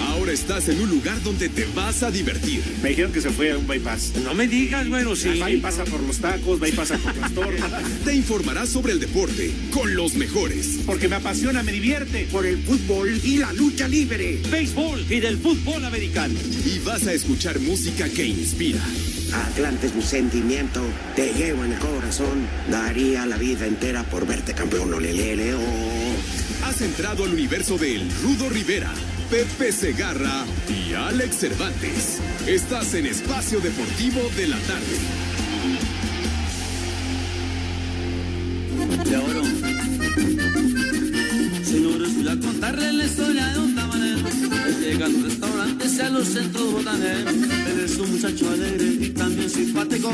Ahora estás en un lugar donde te vas a divertir. Me dijeron que se fue a un bypass. No me digas, bueno, sí. Y pasa por los tacos, pasa por las torres. Te informarás sobre el deporte con los mejores. Porque me apasiona, me divierte. Por el fútbol y la lucha libre. Béisbol y del fútbol americano. Y vas a escuchar música que inspira. Atlante es mi sentimiento, te llevo en el corazón. Daría la vida entera por verte campeón, olelele, oh. Has entrado al universo de El Rudo Rivera, Pepe Segarra y Alex Cervantes. Estás en Espacio Deportivo de la Tarde. De oro. Señores, voy a contarle la historia de un tabanero. Llega a los restaurantes y a los centros botaneros. Eres un muchacho alegre y también simpático.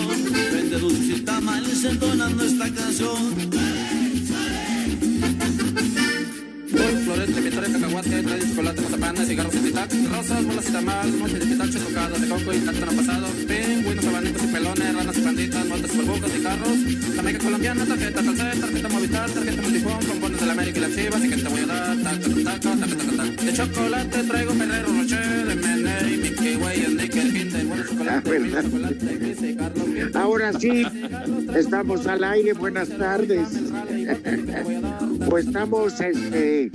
Vende dulces y tamales entonando esta canción. Florete, vitores, cacahuate, trae chocolate, mazapanes, cigarros y titac, rosas, bolas y tamales, moches pitacho, tocadas de coco y cartón pasado, pingüinos, abanitos y pelones, ranas y panditas, motas, superbucas y carros, jamaica colombiana, tarjeta calcet, tarjeta movitar, tarjeta multifón, pompones de la América y las chivas, y que te voy a dar, taca, taca, taca, taca, taca. De chocolate traigo Ferrero Rocher, Meney, Mickey Way, el Nickel, Kinder, bueno chocolate, y. Ahora sí, estamos al aire, buenas tardes. Pues estamos, este,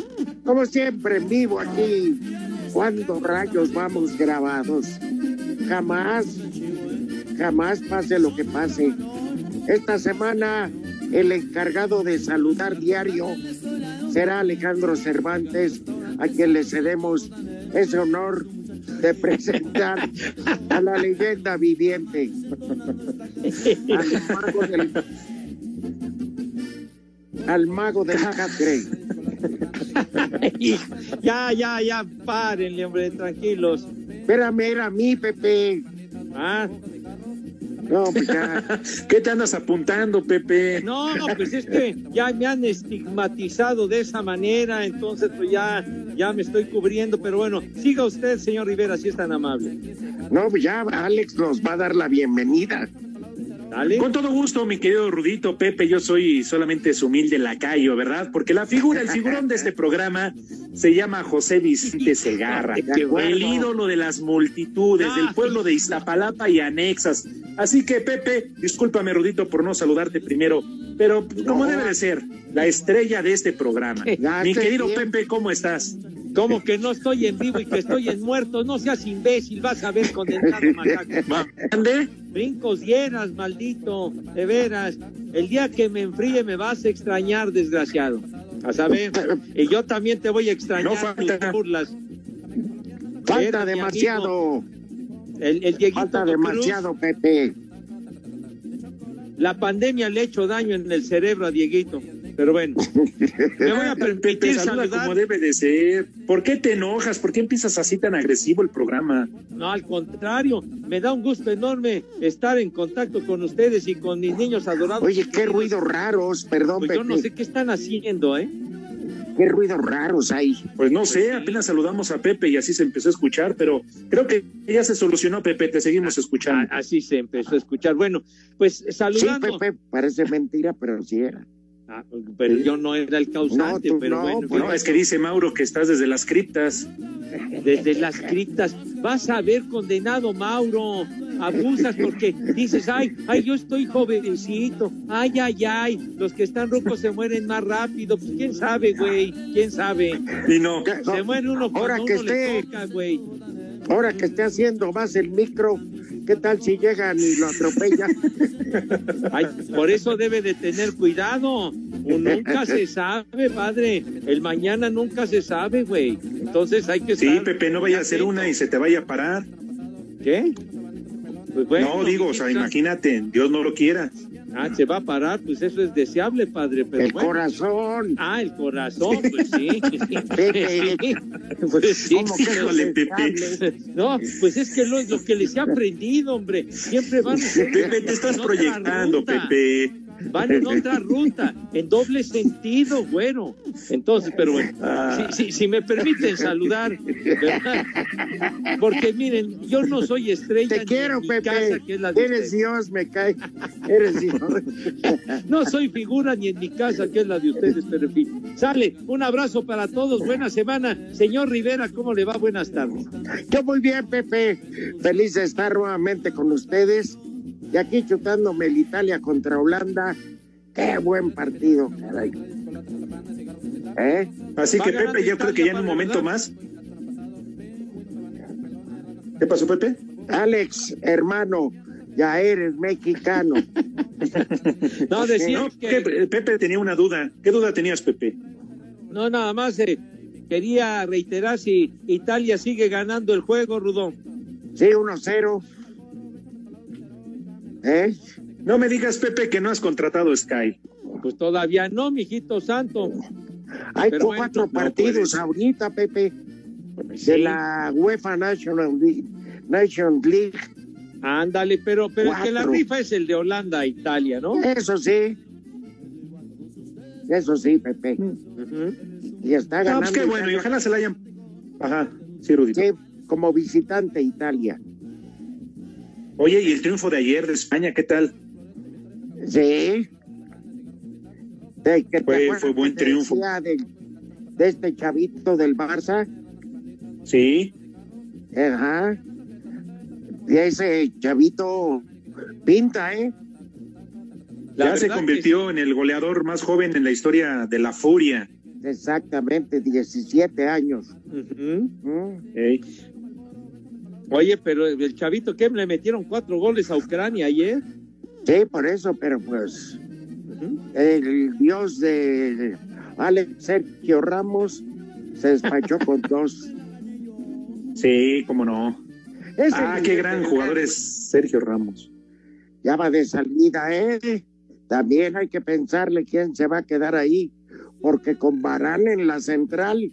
como siempre, en vivo aquí. Cuando rayos vamos grabados? Jamás, jamás pase lo que pase. Esta semana el encargado de saludar diario será Alejandro Cervantes, a quien le cedemos ese honor de presentar a la leyenda viviente, al mago del, al mago del. ya, ya, ya, párenle, hombre, tranquilos. Espérame, era a mí, Pepe. Ah, No, pues ya. ¿Qué te andas apuntando, Pepe? no, pues es que ya me han estigmatizado de esa manera, entonces pues ya, ya me estoy cubriendo, pero bueno, siga usted, señor Rivera, si es tan amable. No, pues ya Alex nos va a dar la bienvenida. Dale. Con todo gusto, mi querido Rudito Pepe, yo soy solamente su humilde lacayo, ¿verdad? Porque la figura, el figurón de este programa se llama José Vicente Segarra, el ídolo de las multitudes, Ah, del pueblo de Iztapalapa y anexas. Así que, Pepe, discúlpame, Rudito, por no saludarte primero, pero como No. debe de ser, la estrella de este programa. Mi querido bien. Pepe, ¿cómo estás? Como que no estoy en vivo y que estoy en muerto, no seas imbécil, vas a ver condenado macaco. Brincos llenas, maldito, de veras. El día que me enfríe me vas a extrañar, desgraciado. A saber, y yo también te voy a extrañar No falta. tus burlas. Falta Era demasiado, El, el falta Cruz, demasiado, Pepe. la pandemia le ha hecho daño en el cerebro a Dieguito. Pero bueno, me voy a permitir saluda saludar. como debe de ser. ¿Por qué te enojas? ¿Por qué empiezas así tan agresivo el programa? No, al contrario, me da un gusto enorme estar en contacto con ustedes y con mis niños adorados. Oye, qué ruidos raros, perdón, Pues Pepe. yo no sé qué están haciendo, ¿eh? Qué ruidos raros hay. Pues no sé, apenas saludamos a Pepe y así se empezó a escuchar, pero creo que ya se solucionó, Pepe, te seguimos escuchando. Así se empezó a escuchar. Bueno, pues Sí, saludando. Pepe, parece mentira, pero sí era. Ah, pero yo no era el causante, No, tú pero no, bueno, pues No, es que dice Mauro que estás desde las criptas. desde las criptas. Vas a ver condenado, Mauro. Abusas porque dices, ay, ay, yo estoy jovencito. Ay, ay, ay. Los que están rucos se mueren más rápido. Pues quién sabe, güey. Quién sabe. Y no. Se muere uno Ahora que uno le esté- toca, güey. Ahora que esté haciendo más el micro, ¿qué tal si llegan y lo atropellan? Ay, por eso debe de tener cuidado. Nunca se sabe, padre. El mañana nunca se sabe, güey. Entonces hay que sí, estar Pepe, no vaya a hacer una y se te vaya a parar. ¿Qué? Pues bueno, no, digo, o sea, imagínate, Dios no lo quiera. Ah, se va a parar, pues eso es deseable, padre. Pero El bueno. corazón. Ah, el corazón, pues sí. Pepe. Sí, pues sí. ¿Cómo que Pepe. sabe? No, pues es que lo, lo que les he aprendido, hombre, siempre van Pepe, te estás proyectando, ruta. Pepe. Van en otra ruta, en doble sentido, bueno. Entonces, pero bueno, si, si, si me permiten saludar, ¿verdad? Porque miren, yo no soy estrella Te quiero, Pepe. casa, que es la de Eres. Dios, me cae. Eres Dios. No soy figura ni en mi casa, que es la de ustedes, pero en fin. Sale, un abrazo para todos, buena semana. Señor Rivera, ¿cómo le va? Buenas tardes. Yo muy bien, Pepe. Feliz de estar nuevamente con ustedes. Y aquí chutándome el Italia contra Holanda. Qué buen partido, caray. ¿Eh? Así que Pepe, yo creo que ya en un momento más. ¿Qué pasó, Pepe? Alex, hermano, ya eres mexicano. No, decía No, que... que Pepe tenía una duda. ¿Qué duda tenías, Pepe? No, nada más eh, quería reiterar si Italia sigue ganando el juego, Rudón. Sí, 1-0. ¿Eh? No me digas, Pepe, que no has contratado Sky. Pues todavía no, mijito santo. Hay Pero cuatro no partidos ahorita, Pepe, Sí, de la UEFA National League. National League. Ándale, pero, pero que la rifa es el de Holanda a Italia, ¿no? Eso sí. Eso sí, Pepe. Ujú. Y está No, ganando. pues qué bueno, y ojalá se la hayan. Ajá, sí, Rudito. Sí, como visitante Italia. Oye, y el triunfo de ayer de España, ¿qué tal? Sí. De, que Fue- fue buen que triunfo. de este chavito del Barça. Sí, Ajá. Y ese chavito pinta, ¿eh? La ya se convirtió en el goleador más joven en la historia de la Furia. Exactamente, 17 años. Ujú. ¿Mm? Ey. Oye, pero el chavito que le metieron cuatro goles a Ucrania ayer. Sí, por eso, pero pues el dios de Alex Sergio Ramos se despachó con dos. Sí, cómo no. Ah, qué gran jugador es Sergio Ramos. Ya va de salida, ¿eh? También hay que pensarle quién se va a quedar ahí, porque con Barán en la central,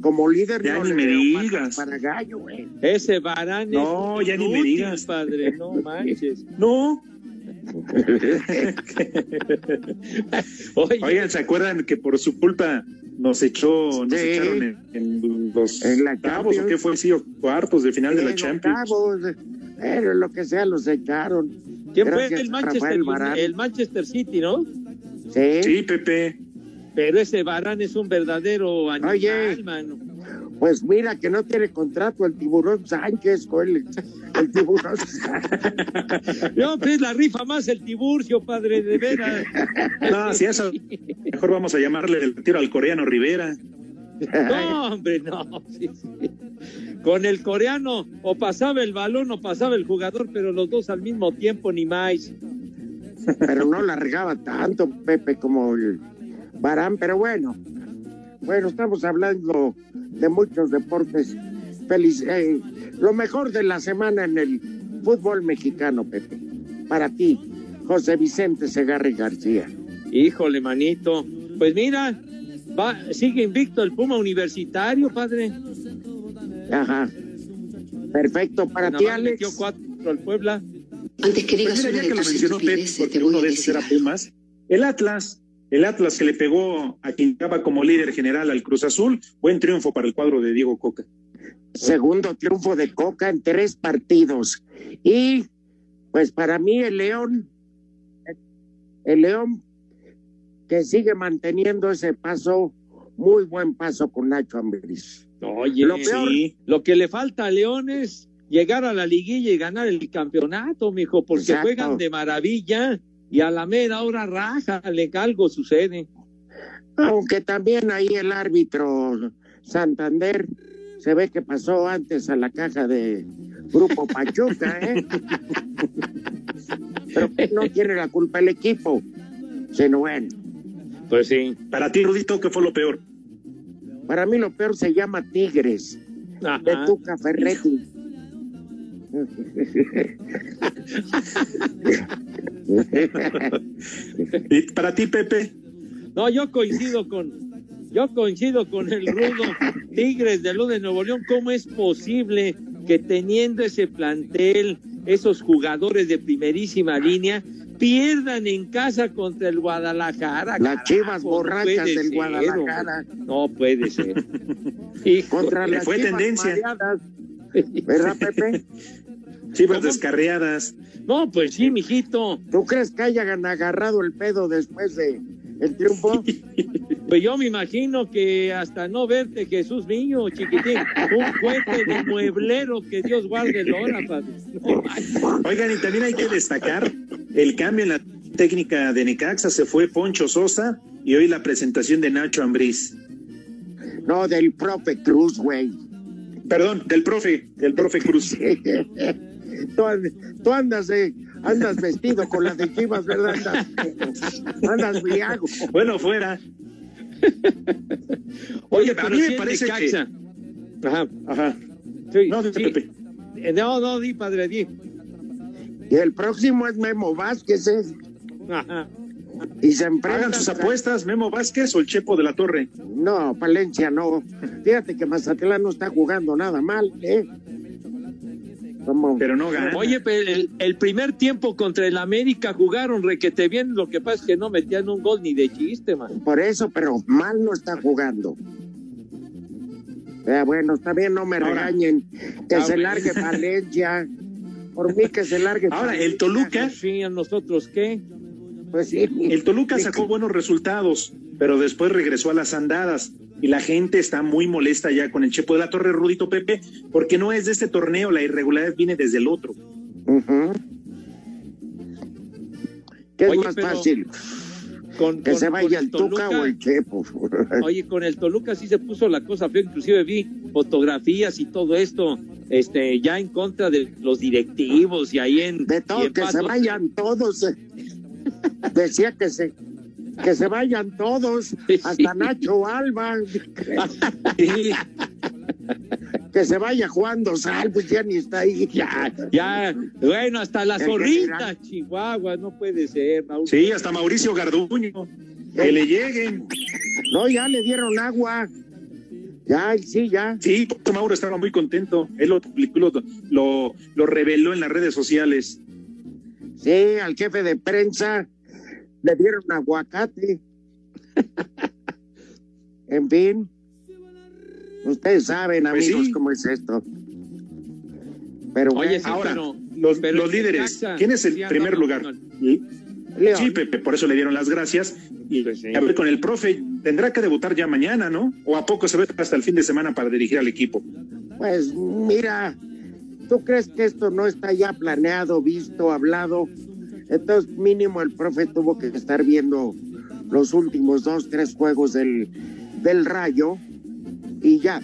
como líder, Ya no ni me digas. para gallo, güey. Ese Barán No, es ya ni me digas. padre, no manches. No. Oye, Oigan, ¿se acuerdan que por su culpa nos echó, nos Sí. echaron en, en los En la octavos o Champions. qué fue? Sí, o cuartos de final de la En Champions. octavos, pero lo que sea, los echaron. ¿quién fue el Manchester, el Manchester City, no? Sí, Sí, Pepe. Pero ese Barán es un verdadero animal, Oye. mano. pues mira que no tiene contrato el tiburón Sánchez con el, el tiburón. No, pues la rifa más el Tiburcio, padre, de veras. No, si eso, mejor vamos a llamarle el tiro al coreano Rivera. No, hombre, no. sí, sí. Con el coreano, o pasaba el balón o pasaba el jugador, pero los dos al mismo tiempo, ni más. pero no la regaba tanto, Pepe, como el Barán, pero bueno. Bueno, estamos hablando de muchos deportes. Feliz, eh, lo mejor de la semana en el fútbol mexicano, Pepe. Para ti, José Vicente Segarra y García. Híjole, manito. Pues mira, va, sigue invicto el Puma Universitario, padre. Ajá. Perfecto. Para Nada ti, metió Alex. cuatro al Puebla. Antes que digas Pues mira, ya que lo mencionó Pep, porque uno de esos era. Pumas, el Atlas, el Atlas que le pegó a quien estaba como líder general al Cruz Azul, buen triunfo para el cuadro de Diego Coca. Segundo triunfo de Coca en tres partidos. Y pues para mí el León, el León que sigue manteniendo ese paso, muy buen paso con Nacho Ambriz. Oye, Lo peor- Sí, lo que le falta a León es llegar a la liguilla y ganar el campeonato, mijo, porque Exacto. juegan de maravilla y a la mera hora raja, le algo sucede. Aunque también ahí el árbitro Santander se ve que pasó antes a la caja de Grupo Pachuca, ¿eh? Pero no tiene la culpa el equipo, sino bueno. Pues sí. para ti, Rudito, ¿qué fue lo peor? Para mí lo peor se llama Tigres, de. Tuca Ferretti. ¿Y para ti, Pepe? No, yo coincido con, yo coincido con el rudo Tigres de Luz de Nuevo León. ¿Cómo es posible que teniendo ese plantel, esos jugadores de primerísima línea, pierdan en casa contra el Guadalajara? Las chivas borrachas del ser, Guadalajara. No puede ser. Hijo, Contra las fue chivas tendencia. mareadas. ¿Verdad, Pepe? Chivas ¿Cómo? descarriadas. No, pues sí, mijito. ¿Tú crees que hayan agarrado el pedo después de el triunfo? Pues yo me imagino que hasta no verte, Jesús niño, chiquitín, un cohete de mueblero que Dios guarde el hora, padre. No, Oigan, y también hay que destacar el cambio en la técnica de Necaxa. Se fue Poncho Sosa y hoy la presentación de Nacho Ambriz. No, del profe Cruz, güey. Perdón, del profe, del profe Cruz. Tú, and- tú andas de, andas vestido con la de Chivas, ¿verdad? Andas, andas briago. Bueno, fuera. Oye, a pero mí me parece Necaxa. Ajá. Ajá. Sí, No, sí. Pepe. Eh, No, no, di, padre, di. Y el próximo es Memo Vázquez, ¿eh? Ajá. Y se. Hagan sus apuestas, Memo Vázquez o el Chepo de la Torre. No, Palencia no. Fíjate que Mazatlán no está jugando nada mal, ¿eh? Pero no gana. Oye, pero el, el primer tiempo contra el América jugaron requete bien, lo que pasa es que no metían un gol ni de chiste, man. Por eso, pero mal no está jugando. Eh, bueno, está bien, no me Ahora- regañen. Que Ah, se bueno. largue Palencia. Por mí que se largue Ahora, el Toluca, Sí, a nosotros qué. Pues sí. el Toluca sacó buenos resultados, pero después regresó a las andadas. Y la gente está muy molesta ya con el Chepo de la Torre, Rudito Pepe, porque no es de este torneo, la irregularidad viene desde el otro. ¿Qué es Oye, más fácil? Con, ¿Que con- se con vaya el Tuca o el Chepo? Oye, con el Toluca sí se puso la cosa fea, inclusive vi fotografías y todo esto, este, ya en contra de los directivos y ahí en... De todo, en que se vayan todos. Decía que se que se vayan todos, hasta Nacho Alba, que se vaya Juan Dosal, pues ya ni está ahí. Ya, ya, bueno, hasta la zorrita. Chihuahua, no puede ser, Raúl. sí, hasta Mauricio Garduño. Que le lleguen. No, ya le dieron agua. Ya, sí, ya. Sí, Mauro estaba muy contento. Él lo publicó, lo, lo, lo reveló en las redes sociales. Sí, al jefe de prensa le dieron aguacate. en fin. Ustedes saben, Pues amigos, sí. cómo es esto. Pero Oye, bueno, sí, Ahora, pero, Los, pero los líderes. ¿Quién es el primer lugar? Sí, Pepe, por eso le dieron las gracias. Y Pues sí. a ver, con el profe, tendrá que debutar ya mañana, ¿no? ¿O a poco se ve hasta el fin de semana para dirigir al equipo? pues mira, ¿tú crees que esto no está ya planeado, visto, hablado? Entonces, mínimo el profe tuvo que estar viendo los últimos dos, tres juegos del, del rayo y ya.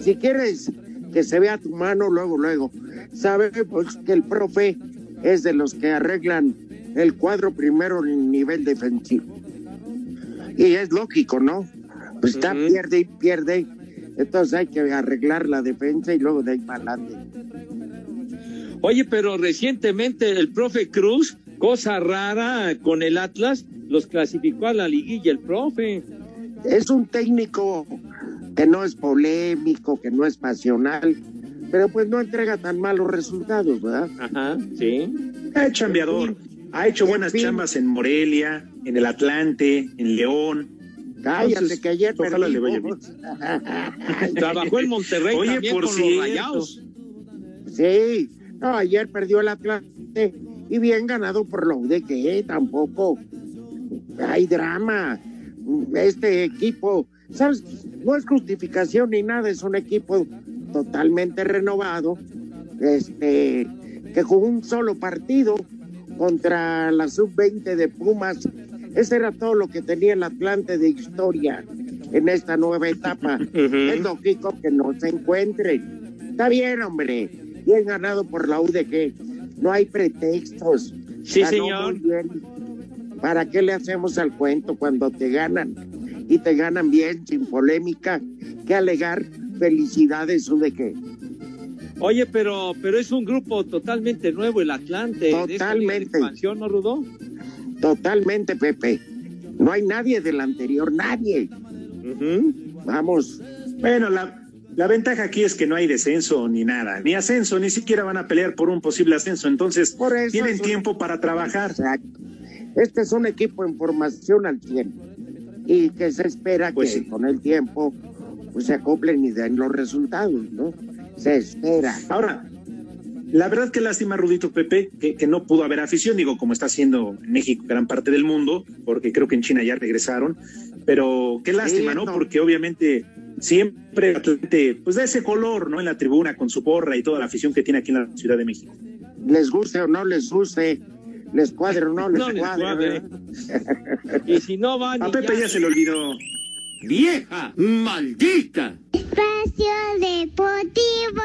Si quieres que se vea tu mano, luego, luego. Sabemos que el profe es de los que arreglan el cuadro primero en nivel defensivo. Y es lógico, ¿no? Pues está, pierde y pierde. Entonces hay que arreglar la defensa y luego de ahí para adelante. Oye, pero recientemente el profe Cruz, cosa rara con el Atlas, los clasificó a la liguilla el profe. Es un técnico que no es polémico, que no es pasional, pero pues no entrega tan malos resultados, ¿verdad? Ajá, sí. Es chambeador. Ha hecho buenas En fin. chambas en Morelia, en el Atlante, en León. Cállate Entonces, que ayer ojalá le vaya. Trabajó en Monterrey Oye, también por con cierto. los rayados. Sí, no, ayer perdió el Atlante y bien ganado por la UDG, tampoco. Hay drama. Este equipo, ¿sabes? No es justificación ni nada, es un equipo totalmente renovado, este, que jugó un solo partido contra la sub-20 de Pumas. Ese era todo lo que tenía el Atlante de historia en esta nueva etapa. Es lógico que no se encuentren. Está bien, hombre. Bien ganado por la UDG. No hay pretextos. Sí, Ganó señor. muy bien. ¿Para qué le hacemos al cuento cuando te ganan? Y te ganan bien, sin polémica. Que alegar felicidades UDG. Oye, pero, pero es un grupo totalmente nuevo, el Atlante. de Totalmente. expansión, ¿no, Rudo? Totalmente, Pepe. No hay nadie del anterior, nadie. Vamos. Bueno, la, la ventaja aquí es que no hay descenso ni nada, ni ascenso, ni siquiera van a pelear por un posible ascenso. Entonces, Por eso tienen un- tiempo para trabajar. Exacto. Este es un equipo en formación al 100 y que se espera Pues que sí. con el tiempo pues, se acoplen y den los resultados, ¿no? Se espera. Ahora, la verdad que lástima, Rudito Pepe, que, que no pudo haber afición, digo, como está haciendo en México gran parte del mundo, porque creo que en China ya regresaron, pero qué lástima, Sí, ¿no? no. Porque obviamente siempre pues da ese color, ¿no? En la tribuna, con su porra y toda la afición que tiene aquí en la Ciudad de México. Les guste o no les guste, les cuadre o no les No les cuadre. cuadre. Y si no van. A Pepe ya se le olvidó. ¡Vieja! ¡Maldita! Espacio Deportivo.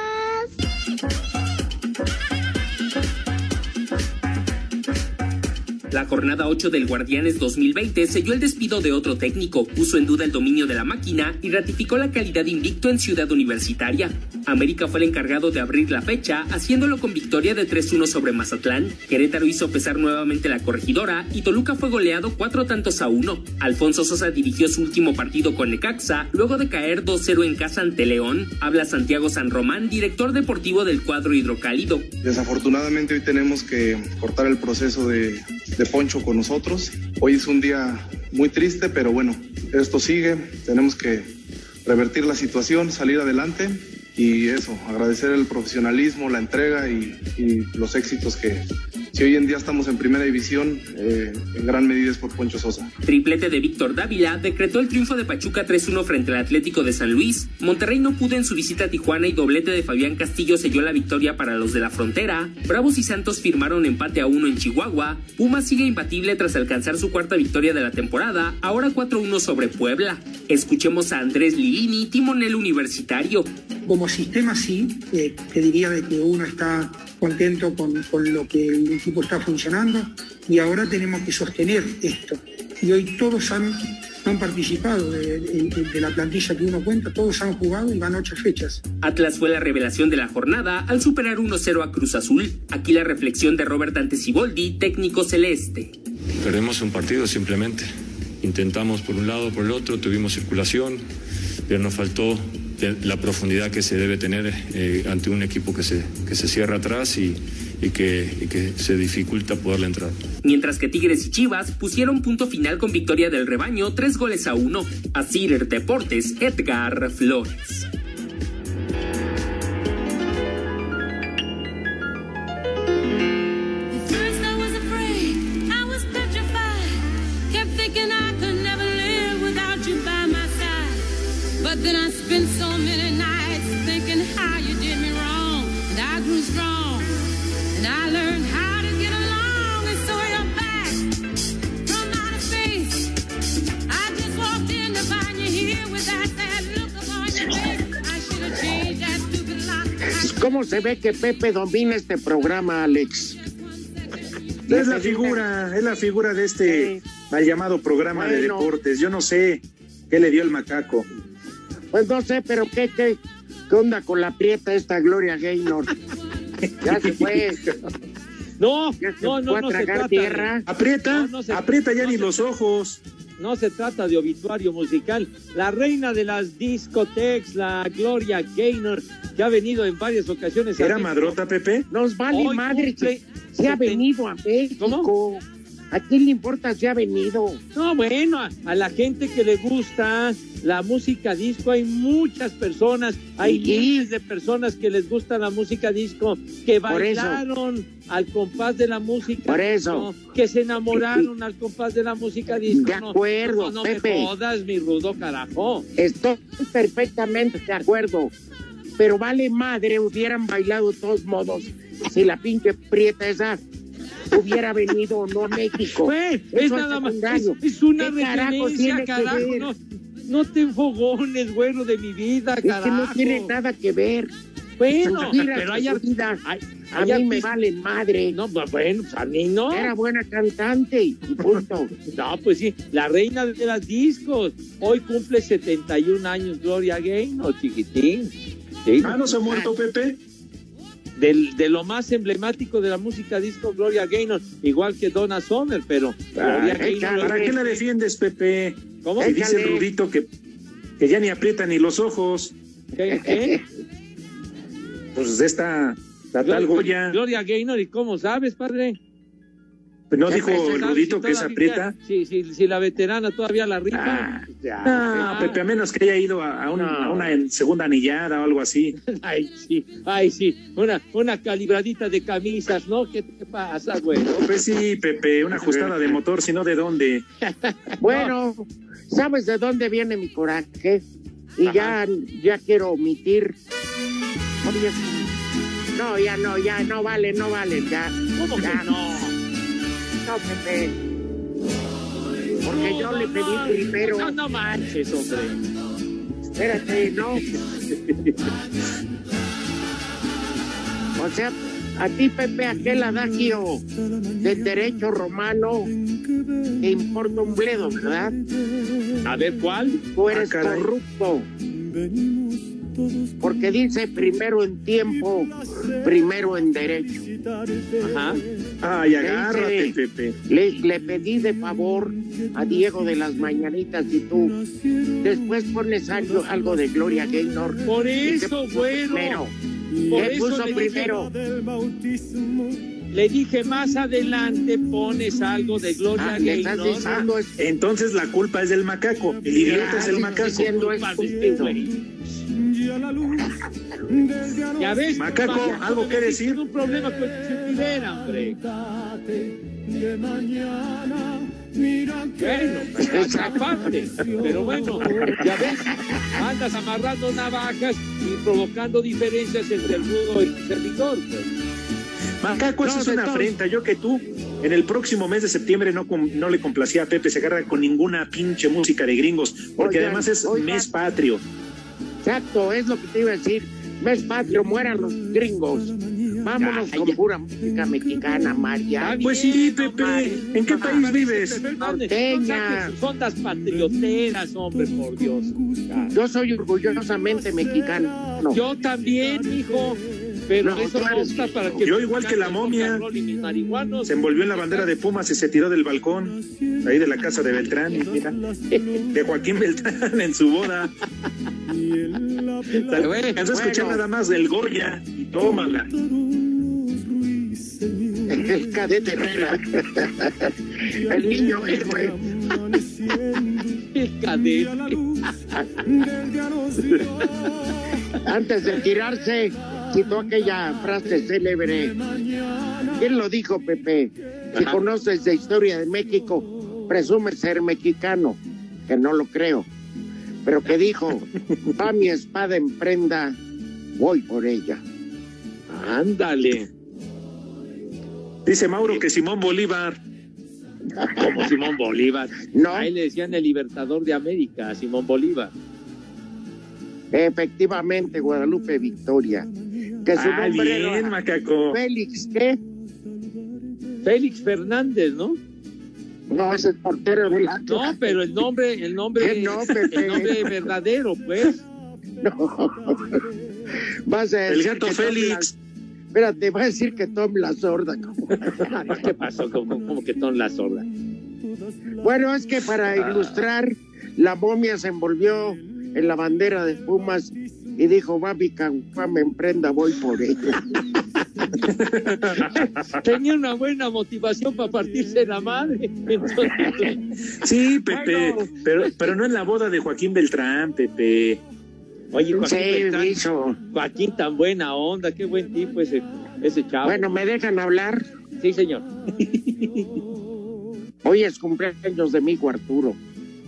La jornada 8 del Guardianes 2020 selló el despido de otro técnico, puso en duda el dominio de la máquina y ratificó la calidad invicto en Ciudad Universitaria. América fue el encargado de abrir la fecha, haciéndolo con victoria de 3-1 sobre Mazatlán. Querétaro hizo pesar nuevamente la corregidora y Toluca fue goleado cuatro tantos a uno. Alfonso Sosa dirigió su último partido con Necaxa, luego de caer 2-0 en casa ante León. Habla Santiago San Román, director deportivo del cuadro hidrocálido. Desafortunadamente hoy tenemos que cortar el proceso de, de Poncho con nosotros. Hoy es un día muy triste, pero bueno, esto sigue. Tenemos que revertir la situación, salir adelante y eso, agradecer el profesionalismo, la entrega y, y los éxitos que si hoy en día estamos en primera división, eh, en gran medida es por Poncho Sosa. Triplete de Víctor Dávila decretó el triunfo de Pachuca 3-1 frente al Atlético de San Luis. Monterrey no pudo en su visita a Tijuana y doblete de Fabián Castillo selló la victoria para los de la frontera. Bravos y Santos firmaron empate a uno en Chihuahua. Pumas sigue imbatible tras alcanzar su cuarta victoria de la temporada, ahora 4-1 sobre Puebla. Escuchemos a Andrés Lilini, timonel universitario. Como sistema sí, eh, te diría de que uno está contento con, con lo que el equipo está funcionando y ahora tenemos que sostener esto. Y hoy todos han, han participado de, de- de la plantilla que uno cuenta, todos han jugado y van ocho fechas. Atlas fue la revelación de la jornada al superar 1-0 a Cruz Azul. Aquí la reflexión de Robert Antesiboldi, técnico celeste. Perdemos un partido simplemente. Intentamos por un lado, por el otro, tuvimos circulación, pero nos faltó la profundidad que se debe tener eh, ante un equipo que se, que se cierra atrás y, y que, y que se dificulta poderle entrar. Mientras que Tigres y Chivas pusieron punto final con victoria del rebaño, tres goles a uno. A Cider Deportes, Edgar Flores. Then I spent so many nights ¿Cómo se ve que Pepe domina este programa, Alex? Es la figura, es la figura de este mal llamado programa de deportes. Yo no sé qué le dio el macaco. Pues no sé, pero ¿qué, qué, qué onda con la prieta esta Gloria Gaynor? Ya se fue. No, Ya se no, no, fue a no se tragar trata. tierra. Aprieta, No, no se- aprieta ya no ni se- los ojos. No se trata de obituario musical. La reina de las discotecas, la Gloria Gaynor, que ha venido en varias ocasiones. a ¿Era México. madrota, Pepe? Nos vale Hoy madre cumple que se ha venido a México. ¿A quién le importa si ha venido? No, bueno, a, a la gente que le gusta la música disco, hay muchas personas, hay miles de personas que les gusta la música disco, que bailaron al compás de la música Por eso. disco, que se enamoraron al compás de la música disco. De No, acuerdo, no, no Pepe. me jodas, mi rudo carajo. Estoy perfectamente de acuerdo. Pero vale madre, hubieran bailado de todos modos si la pinche prieta esa hubiera venido o no a México. Es nada más, es, una ¿Qué carajo referencia, que carajo. No, no te enfogones, güero de mi vida, Es que carajo. no tiene nada que ver. Bueno, Mira, pero hay, vida. hay- A hay mí me artistas- vale madre. No, pues bueno, pues a mí no. Era buena cantante y punto. No, pues sí, la reina de las discos. Hoy cumple 71 años Gloria Gaynor, chiquitín. Sí. Ah, ¿no se ha muerto, Pepe? Del- de lo más emblemático de la música disco, Gloria Gaynor, igual que Donna Summer, pero Gloria Ay, Gaynor. ¿Para qué la defiendes, Pepe? ¿Cómo? Y dice. Rudito que, que ya ni aprieta ni los ojos. ¿Qué? qué? Pues de esta, la tal Goya. Gloria Gaynor, ¿y cómo sabes, padre? ¿No dijo ¿Sabes el si Rudito que es aprieta? Sí, sí, si la veterana todavía la rifa. Ah, Ya. Ah, Pepe, a menos que haya ido a, a un- No. a una segunda anillada o algo así. Ay, sí, ay, sí, una, una calibradita de camisas, ¿no? ¿Qué te pasa, güey? Pues sí, Pepe, una ajustada de motor, sino de dónde. Bueno, ¿sabes de dónde viene mi coraje? Y ya, ya quiero omitir. Oye, no, ya no, ya no vale, no vale, ya. ¿Cómo que ya. No? Pepe. Porque yo le pedí no, primero. No, no manches, hombre. Espérate, no. O sea, a ti, Pepe, aquel adagio del derecho romano te importa un bledo, ¿verdad? A ver, ¿cuál? Tú eres Ah, corrupto. Porque dice primero en tiempo, primero en derecho. Ajá. Ay, agárrate, Dice, Pepe. Le, le pedí de favor a Diego de las Mañanitas y tú después pones algo, algo de Gloria Gaynor. Por ¿Y qué eso, bueno. primero? Por ¿Qué eso puso le primero? Le dije, más adelante pones algo de Gloria Ah, le estás Gaynor. diciendo Entonces la culpa es del macaco. El idiota es el Ya ves, Macaco, Macaco, ¿algo que decir? Un problema con. Bueno, esa parte. Pero bueno, ya ves, andas amarrando navajas y provocando diferencias entre el rudo y el servidor. Pues. Macaco, eso No, es una afrenta. Yo que tú, en el próximo mes de septiembre no, no le complacía a Pepe Segarra con ninguna pinche música de gringos, porque Oigan, además es oigan. mes patrio. Exacto, es lo que te iba a decir. Mes patrio, mueran los gringos. Vámonos Ya, con ya. pura música mexicana, María. Pues sí, Pepe. ¿En qué país vives? Norteña. no sus ondas patrioteras, hombre, por Dios. Ya. Yo soy orgullosamente mexicano. Yo también, hijo. Pero No, eso para que. Yo igual que la momia. Se envolvió en la bandera de Pumas y se tiró del balcón, ahí de la casa de Beltrán, y mira, de Joaquín Beltrán en su boda. Alcanzó a escuchar nada más del Goya y tómala. El cadete Herrera. El niño héroe. El cadete. Antes de tirarse, citó aquella frase célebre. ¿Quién lo dijo, Pepe? Si conoces de historia de México, presume ser mexicano, que no lo creo. Pero que dijo, va mi espada en prenda, voy por ella. Ándale. Dice Mauro que Simón Bolívar. Como Simón Bolívar. No. Ahí le decían el libertador de América, a Simón Bolívar. Efectivamente, Guadalupe Victoria. Que su Ah, nombre bien, era macaco. Félix, ¿qué? Félix Fernández, ¿no? No, es el portero del. No, pero el nombre, el nombre, ¿Qué no, Pepe? el nombre verdadero, pues. No. Vas a El gato Félix. la- Espérate, va a decir que tome la sorda. ¿Qué pasó? ¿Cómo, cómo que ton la sorda? Bueno, es que para ilustrar, la momia se envolvió en la bandera de Pumas y dijo, va mi caguama, me emprenda, voy por ella. Tenía una buena motivación para partirse la madre. Entonces, Sí, Pepe, Bueno. pero, pero no en la boda de Joaquín Beltrán, Pepe. oye, Joaquín, Sí, Beltrán, hizo. Joaquín, tan buena onda, qué buen tipo ese, ese chavo. Bueno, ¿me dejan hablar? Sí, señor. Hoy es cumpleaños de mi hijo Arturo.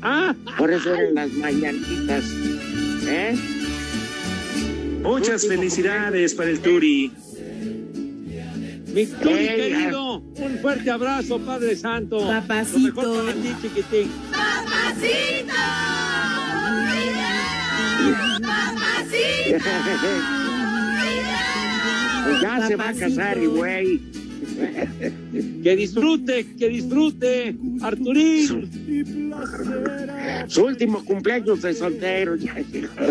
Ah, Por eso eran las mañanitas. ¿Eh? Muchas felicidades para el Turi. mi Turi querido, un fuerte abrazo, Padre Santo. Papacito. Lo mejor para ti, chiquitín. ¡Papacito! ¡Papacito! ya se va a casar y güey. Que disfrute, que disfrute, Arturín. Su último cumpleaños de soltero. Ya,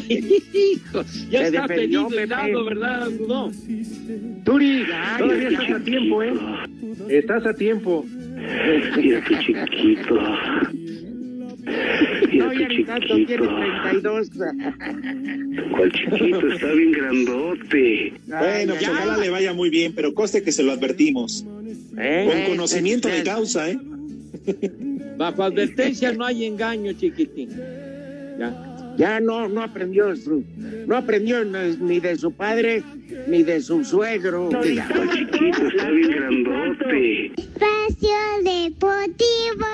Hijo, ya Se está defendió, pedido Pepe. el lado, ¿verdad, Rudo? Turi, Todavía estás a tiempo, ¿eh? Estás a tiempo. Mira tu chiquito. No, tu ya ni tanto, tiene chiquito. 32. ¿Cuál chiquito? Está bien grandote. Bueno, pues ojalá le vaya muy bien, pero coste que se lo advertimos. Eh, Con eh, conocimiento eh, de causa, ¿eh? Bajo advertencia no hay engaño, chiquitín. Ya. Ya no, no aprendió su- no aprendió ni de su padre ni de su suegro. ¿Cuál chiquito? Está bien grandote. Espacio Deportivo.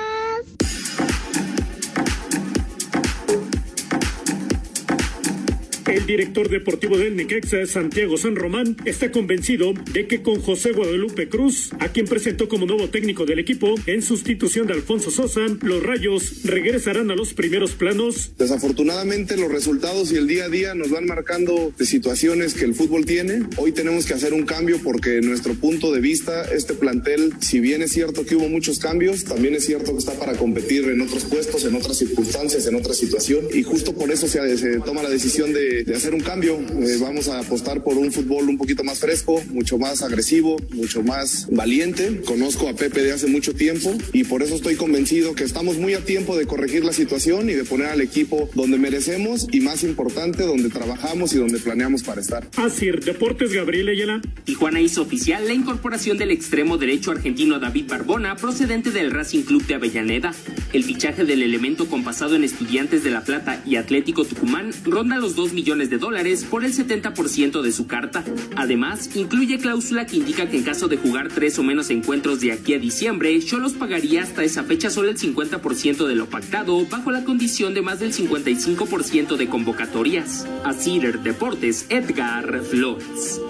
El director deportivo del Necaxa, Santiago San Román, está convencido de que con José Guadalupe Cruz, a quien presentó como nuevo técnico del equipo, en sustitución de Alfonso Sosa, los Rayos regresarán a los primeros planos. Desafortunadamente los resultados y el día a día nos van marcando de situaciones que el fútbol tiene. Hoy tenemos que hacer un cambio porque nuestro punto de vista este plantel, si bien es cierto que hubo muchos cambios, también es cierto que está para competir en otros puestos, en otras circunstancias, en otra situación y justo por eso se toma la decisión de, de hacer un cambio. Eh, vamos a apostar por un fútbol un poquito más fresco, mucho más agresivo, mucho más valiente. Conozco a Pepe de hace mucho tiempo y por eso estoy convencido que estamos muy a tiempo de corregir la situación y de poner al equipo donde merecemos y más importante, donde trabajamos y donde planeamos para estar. Asir Deportes Gabriel Ayala. Tijuana hizo oficial la incorporación del extremo derecho argentino David Barbona, procedente del Racing Club de Avellaneda. El fichaje del elemento con pasado en Estudiantes de La Plata y Atlético Tucumán ronda los 2 millones de dólares por el 70% de su carta. Además, incluye cláusula que indica que en caso de jugar tres o menos encuentros de aquí a diciembre, Cholos pagaría hasta esa fecha solo el 50% de lo pactado, bajo la condición de más del 55% de convocatorias. Asir Deportes, Edgar Flores.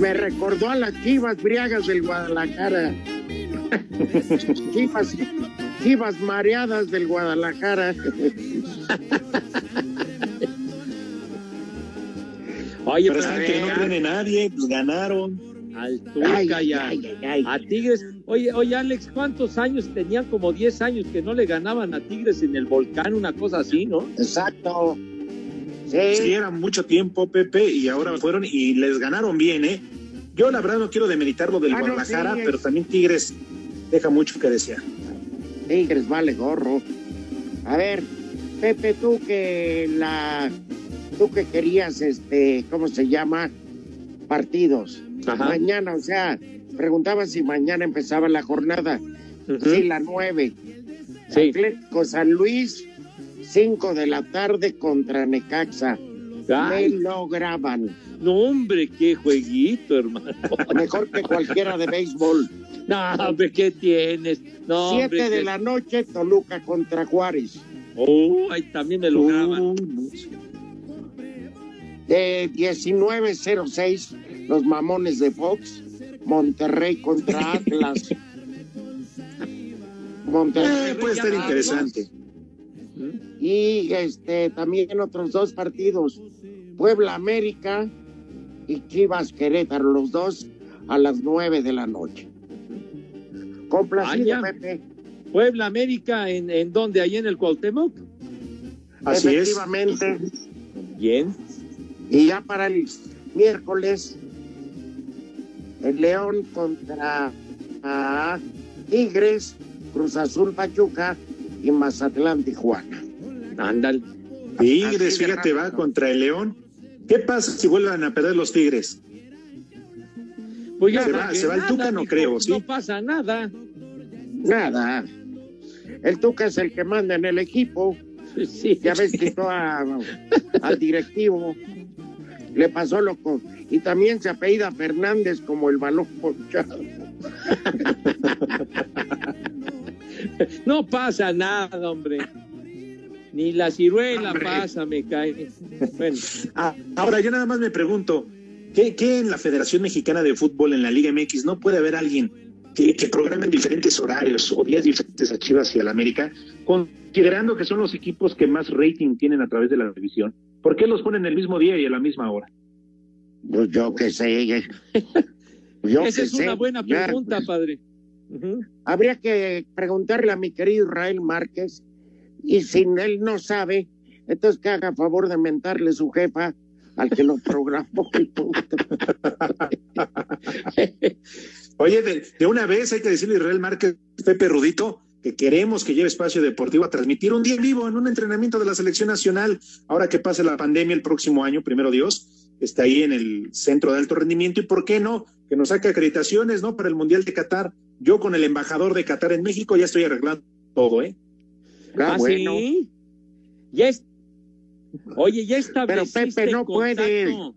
Me recordó a las chivas briagas del Guadalajara. chivas, chivas mareadas del Guadalajara. Oye, Pero están que no creen en nadie, pues ganaron. Al Tuca Ay, y a, ay, ay, a Tigres. Oye, oye, Alex, ¿cuántos años tenían? Como 10 años que no le ganaban a Tigres en el volcán, una cosa así, ¿no? Exacto. Sí, era mucho tiempo, Pepe, y ahora fueron y les ganaron bien, ¿eh? Yo la verdad no quiero demeritar lo del Ah, no, Guadalajara, sí, pero también Tigres deja mucho que desear. Tigres vale gorro. A ver, Pepe, tú que la, tú que querías, este, ¿cómo se llama? Partidos. Ajá. Mañana, o sea, preguntaba si mañana empezaba la jornada. Sí, la nueve. Sí. Atlético San Luis, cinco de la tarde contra Necaxa. Me lo graban. No, hombre, qué jueguito, hermano. Mejor que cualquiera de béisbol. No, hombre, ¿qué tienes? No, Siete hombre, de qué- la noche, Toluca contra Juárez. Oh, ahí también me lo graban. De 1906, los mamones de Fox. Monterrey contra Atlas. Monterrey Eh, puede estar Atlas. interesante. Y este también otros dos partidos. Puebla América y Chivas Querétaro, los dos a las nueve de la noche. Complacido. Pepe. Puebla América, ¿en, en dónde? ¿Ahí en el Cuauhtémoc? Así es. Efectivamente. Bien. Y ya para el miércoles, el León contra ah, Tigres, Cruz Azul Pachuca y Mazatlán Tijuana. Ándale. Tigres, fíjate, va contra el León. ¿Qué pasa si vuelvan a perder los Tigres? Pues ya se va, se va el Tuca, no creo, ¿sí? No pasa nada. Nada. El Tuca es el que manda en el equipo. Sí. Ya ves que a- al directivo. Le pasó loco. Y también se apellida Fernández como el balón ponchado. No pasa nada, hombre. Ni la ciruela pasa, me cae. Bueno, Ah, ahora yo nada más me pregunto, ¿qué, qué en la Federación Mexicana de Fútbol, en la Liga MX, no puede haber alguien que, que programe en diferentes horarios o días diferentes a Chivas y al América, considerando que son los equipos que más rating tienen a través de la división? ¿Por qué los ponen el mismo día y a la misma hora? Pues yo qué sé. Yo esa es sé. una buena Ya, pregunta, pues, padre. Habría que preguntarle a mi querido Israel Márquez. Y si él no sabe, entonces que haga favor de mentarle su jefa al que lo programó. Oye, de, de una vez hay que decirle a Israel Márquez, Pepe Rudito, que queremos que lleve espacio deportivo a transmitir un día en vivo en un entrenamiento de la selección nacional, ahora que pase la pandemia el próximo año, primero Dios, está ahí en el centro de alto rendimiento y por qué no, que nos saque acreditaciones, ¿no? Para el Mundial de Qatar. Yo con el embajador de Qatar en México ya estoy arreglando todo, ¿eh? Ah, ¿Ah, bueno. sí? Ya es... Oye, ya estableciste Pepe no puede. contacto.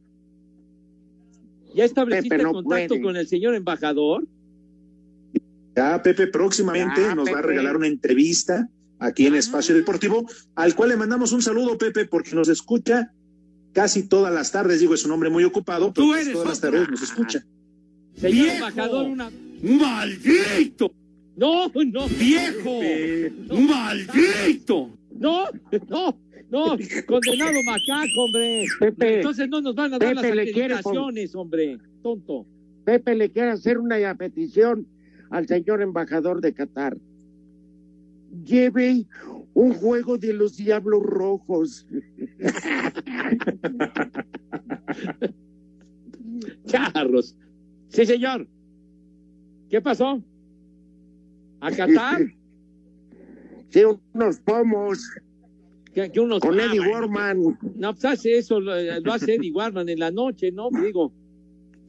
¿Ya estableciste Pepe no contacto puede. con el señor embajador? Ya Pepe próximamente Ya, nos va a regalar una entrevista aquí en Espacio Deportivo, al cual le mandamos un saludo, Pepe, porque nos escucha casi todas las tardes, digo, es un hombre muy ocupado, pero Tú casi eres todas las tardes nos escucha. Señor ¡Viejo! embajador, una... ¡Maldito! No, no. ¡Viejo! ¡Maldito! No, no, no, condenado macaco, hombre. Pepe, Entonces no nos van a dar Pepe las quiere acreditaciones, hombre, tonto. Pepe le quiere hacer una petición al señor embajador de Qatar. Lleve un juego de los Diablos Rojos. Charros. Sí, señor. ¿Qué pasó? ¿A Qatar? Sí, unos pomos ¿Qué, qué unos... con Ah, Eddie. Warman. No, pues hace eso, lo, lo hace Eddie Warman en la noche, ¿no? Digo.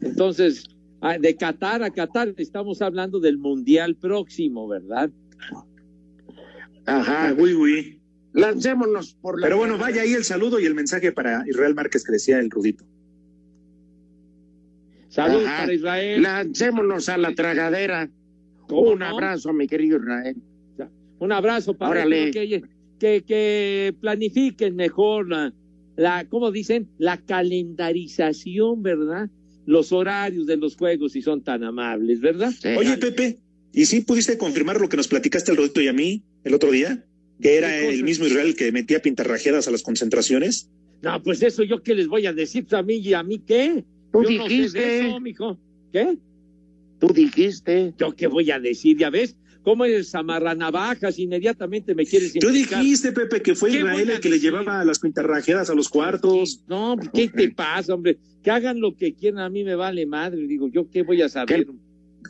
Entonces, ah, de Qatar a Qatar estamos hablando del Mundial próximo, ¿verdad? Ajá. Uy, uy. Lancémonos por la. Pero bueno, vaya ahí el saludo y el mensaje para Israel Márquez que decía el Rudito. Saludos Ajá. para Israel. Lancémonos a la tragadera. ¿Cómo Un no? abrazo, mi querido Israel. Un abrazo para que, que, que planifiquen mejor la, la, ¿cómo dicen? La calendarización, ¿verdad? Los horarios de los juegos si son tan amables, ¿verdad? Sí. Oye, Pepe, ¿y sí pudiste confirmar lo que nos platicaste el Rudito y a mí el otro día? Que era el mismo Israel que metía pintarrajeadas a las concentraciones. No, pues eso yo qué les voy a decir a mí y a mí qué. Tú yo no sé dijiste. de eso, mijo. ¿Qué? Tú dijiste. ¿Yo qué voy a decir? ¿Ya ves? ¿Cómo eres amarranavajas? Inmediatamente me quieres Tú dijiste, Pepe, que fue ¿Qué Israel a el que le llevaba las pintarrajeadas a los cuartos. No, ¿qué te pasa, hombre? Que hagan lo que quieran, a mí me vale madre. Digo, ¿yo qué voy a saber?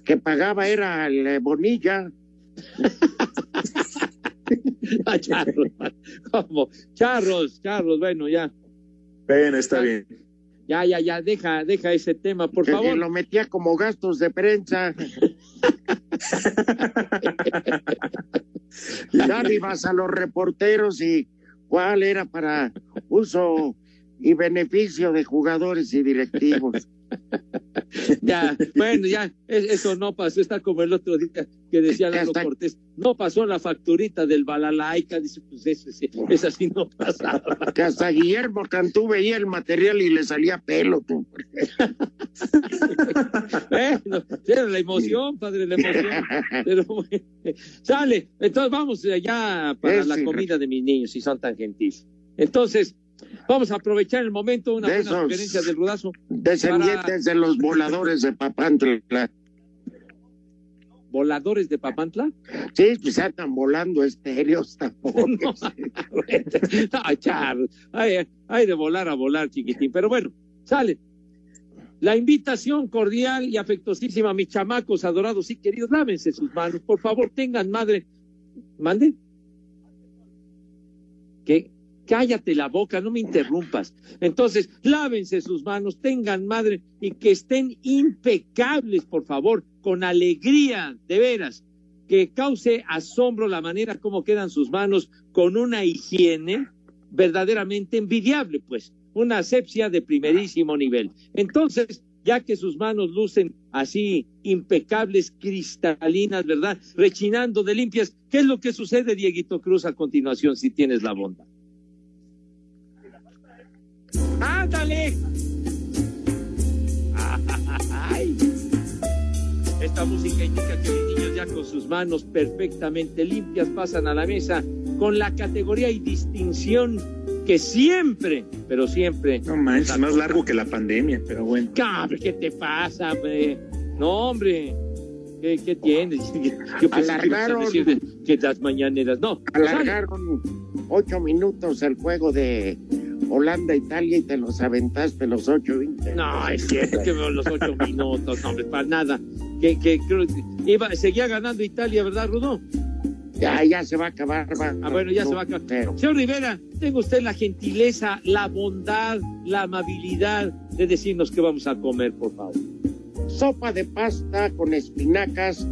Que pagaba era el eh, Bonilla. Ah, charros, ¿cómo? Charros, charros, bueno, ya, Bueno, está bien. Ya, ya, ya, deja, deja ese tema, por que, que favor. lo metía como gastos de prensa. Dádivas a los reporteros y cuál era para uso y beneficio de jugadores y directivos. Ya, bueno, ya, es- eso no pasó, está como el otro día que decía Lalo está. Cortés, no pasó la facturita del balalaica, dice, pues eso, sí, esa sí no pasaba. Que hasta Guillermo Cantú veía el material y le salía pelo. Tú. Bueno, era la emoción, padre, la emoción. Pero bueno, sale, entonces vamos eh, ya para la comida de mis niños, si son tan gentiles. Entonces, vamos a aprovechar el momento, una De buena sugerencia del rudazo. Descendientes de los voladores de Papantla. ¿Voladores de Papantla? Sí, pues andan volando estéreos tampoco. No, no, Charles, hay, hay de volar a volar, chiquitín. Pero bueno, sale. La invitación cordial y afectuosísima mis chamacos adorados y queridos, lávense sus manos, por favor, tengan madre. ¿Mande? que cállate la boca, no me interrumpas. Entonces, lávense sus manos, tengan madre y que estén impecables, por favor, con alegría, de veras, que cause asombro la manera como quedan sus manos con una higiene verdaderamente envidiable, pues, una asepsia de primerísimo nivel. Entonces, ya que sus manos lucen así impecables, cristalinas, ¿verdad? Rechinando de limpias, ¿qué es lo que sucede, Dieguito Cruz, a continuación, si tienes la bondad? ¡Ándale! ¡Ay! Esta música indica que los niños ya con sus manos perfectamente limpias pasan a la mesa con la categoría y distinción que siempre, pero siempre. No manches, más largo que la pandemia, pero bueno. Cabre, ¿qué te pasa, hombre? No, hombre. ¿Qué, qué tienes? Yo que Alargaron. decir que las mañaneras. No, Alargaron ocho minutos el juego de Holanda-Italia y te los aventaste los ocho veinte. No, es cierto que veo los ocho minutos, no, hombre, para nada. Que, que que iba, seguía ganando Italia, ¿verdad, Rudo? Ya, ya se va a acabar. va. Ah, bueno, ya se va a acabar. Señor Rivera, tenga usted la gentileza, la bondad, la amabilidad de decirnos qué vamos a comer, por favor. Sopa de pasta con espinacas,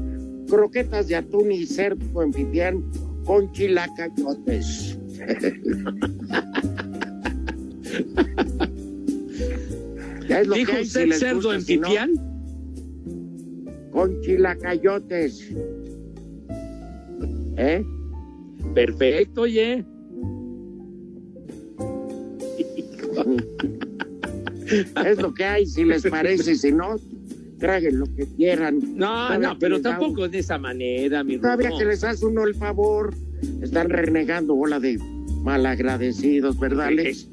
croquetas de atún y cerdo anfitrión con chilacayotes. Ya es lo ¿Dijo que hay, usted si cerdo gusta, en si no, pipián? Con chilacayotes. ¿Eh? Perfecto, oye. Es lo que hay, si les parece, si no, traguen lo que quieran. No, Todavía no, pero tampoco de esa manera, mi un- Todavía que les hace uno el favor, están renegando bola de malagradecidos, ¿verdad, Alex?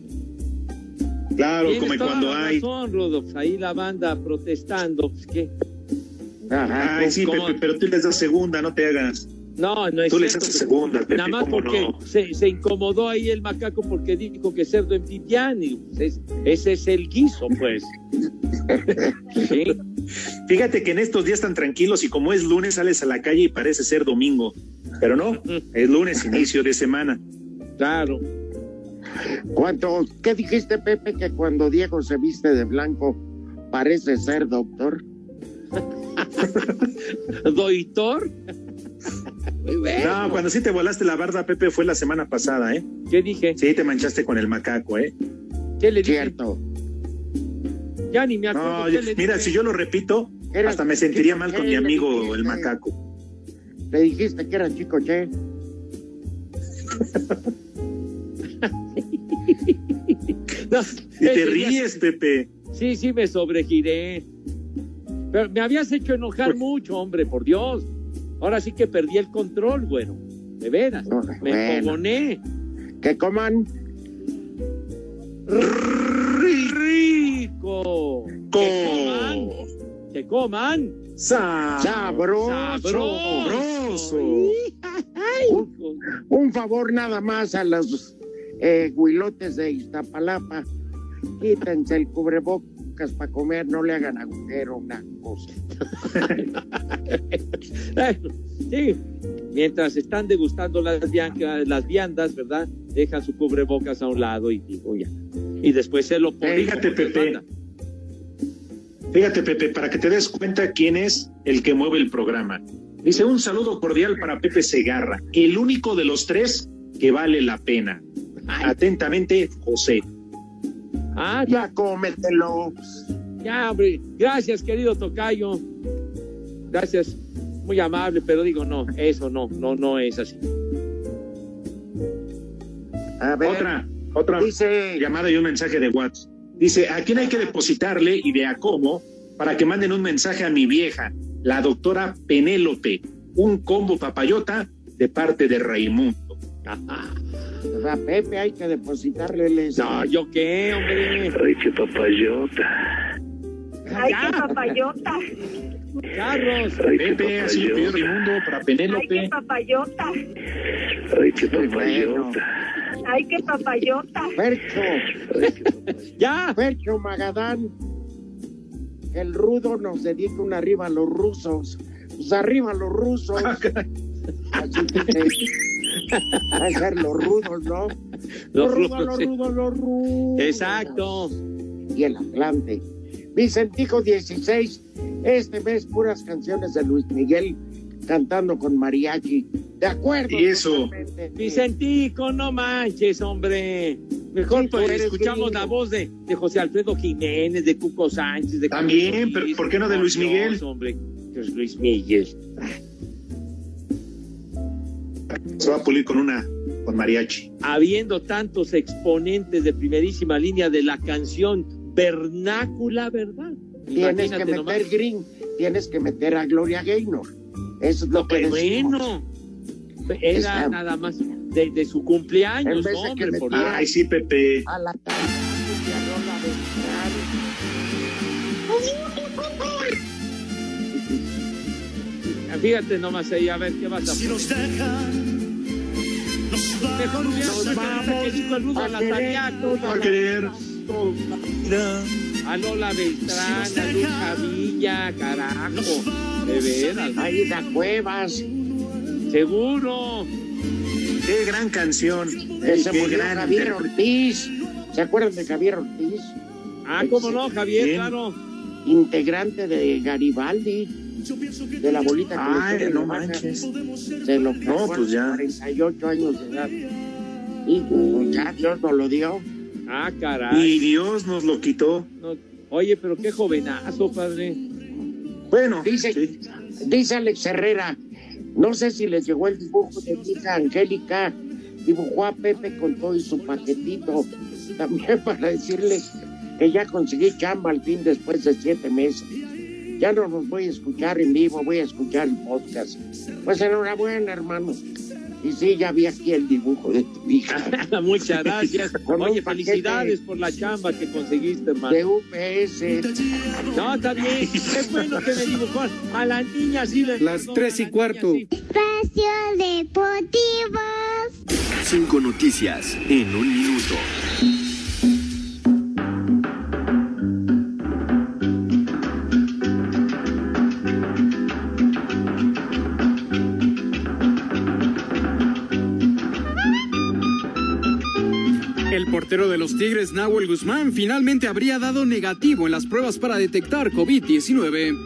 Claro, Tienes como toda cuando la hay. razón. Ahí la banda protestando. Pues, ¿qué? Ay, sí. Pepe, pero tú les das segunda, no te hagas. No, no es Tú les haces segunda, Pepe, Nada más ¿cómo porque no? se, se incomodó ahí el macaco porque dijo que cerdo en y, pues, es- ese es el guiso, pues. Sí. Fíjate que en estos días tan tranquilos y como es lunes sales a la calle y parece ser domingo, pero no, es lunes, inicio de semana. Claro. ¿Cuánto? ¿Qué dijiste, Pepe, que cuando Diego se viste de blanco parece ser doctor? ¿Doitor? Bueno. No, cuando sí te volaste la barda, Pepe, fue la semana pasada, ¿eh? ¿Qué dije? Sí, te manchaste con el macaco, ¿eh? ¿Qué le dije? Cierto. Ya ni me acuerdo. No, yo- le mira, dije. si yo lo repito, Era- hasta me sentiría ¿qué- mal con mi amigo dijiste? el macaco. Le dijiste que era chico, che. No, Y te ríes, Pepe. Sí, sí, me sobregiré. Pero me habías hecho enojar mucho, hombre, por Dios. Ahora sí que perdí el control, bueno. De veras. Me bueno. enfogoné. Que coman. ¡Rico! Que coman. Que coman. Sabroso. Sabroso. Un, un favor nada más a los eh, huilotes de Iztapalapa. Quítense el cubrebocas para comer, no le hagan agujero una cosa. Sí, mientras están degustando las, vian- las viandas, ¿verdad? Dejan su cubrebocas a un lado y digo ya. Y después se lo ponen. Fíjate, Pepe. Fíjate, Pepe, para que te des cuenta quién es el que mueve el programa. Dice un saludo cordial para Pepe Segarra, el único de los tres que vale la pena. Atentamente, José. Ah, ya cómetelo. Ya, hombre. Gracias, querido Tocayo. Gracias. Muy amable, pero digo, no, eso no, no, no es así. A ver, Otra, otra dice, llamada y un mensaje de WhatsApp. Dice, ¿a quién hay que depositarle y de a cómo para que manden un mensaje a mi vieja, la doctora Penélope, un combo papayota de parte de Raimundo? A Pepe hay que depositarle el... No, ¿yo qué, hombre? Ay, qué papayota. Ay, qué papayota. Carlos. Ay, Pepe, así lo pidió papayota. Raimundo para Ay, qué Penélope. papayota. Ay, qué papayota. Ay, qué papayota. Fercho, Ya. Fercho Magadán, el rudo nos dedica una arriba a los rusos. Pues arriba a los rusos. Así dice. Va a ser los rudos, ¿no? Lo Los rudo, lo rudos, sí. rudo, lo rudo. Exacto. Y el Atlante. Vicentico 16. Este mes puras canciones de Luis Miguel cantando con mariachi. De acuerdo. Y eso. totalmente. Vicentico, no manches, hombre. Mejor Sí, pues, escuchamos gringo. la voz de, de José Alfredo Jiménez, de Cuco Sánchez, de También, pero. ¿por qué no de Luis Dios, Miguel? hombre, Dios, Luis Miguel. Se va a pulir con una, con mariachi. Habiendo tantos exponentes de primerísima línea de la canción vernácula, ¿verdad? Tienes que meter Green, tienes que meter a Gloria Gaynor. Eso es lo que Pues decimos. bueno, era Está- nada más de, de su cumpleaños, En vez de hombre, que por Ay, sí, Pepe. A la tarde, Fíjate nomás ahí, a ver qué vas a Si nos dejan, nos Mejor vamos, el rudo a a Va a querer. a Lola Beltrán, a Lucha Villa, carajo, de veras, Ahí da cuevas. seguro. Qué gran canción. Que se Qué murió gran Javier. Ortiz. ¿Se acuerdan de Javier Ortiz? Ah, cómo no, Javier, Bien. claro. Integrante de Garibaldi. De la bolita que Ay, le no manches. Se lo No, pues ya. 48 años de edad. Y ya Dios nos lo dio. Ah, caray. Y Dios nos lo quitó. No, oye, pero qué jovenazo, padre. Bueno, Dice, sí. dice Alex Herrera, no sé si les llegó el dibujo de mi hija Angélica, dibujó a Pepe con todo y su paquetito, también para decirles que ya conseguí chamba al fin después de siete meses. Ya no los voy a escuchar en vivo, voy a escuchar el podcast. Pues enhorabuena, hermano. Y sí, ya vi aquí el dibujo de tu hija. Muchas gracias. Oye, felicidades por la chamba que conseguiste, hermano. De UPS. No, está bien. Es bueno que me dibujó a la niña así. le- Las no, tres y la cuarto. niña. Espacio Deportivo. Cinco noticias en un minuto. Portero de los Tigres, Nahuel Guzmán, finalmente habría dado negativo en las pruebas para detectar COVID-19.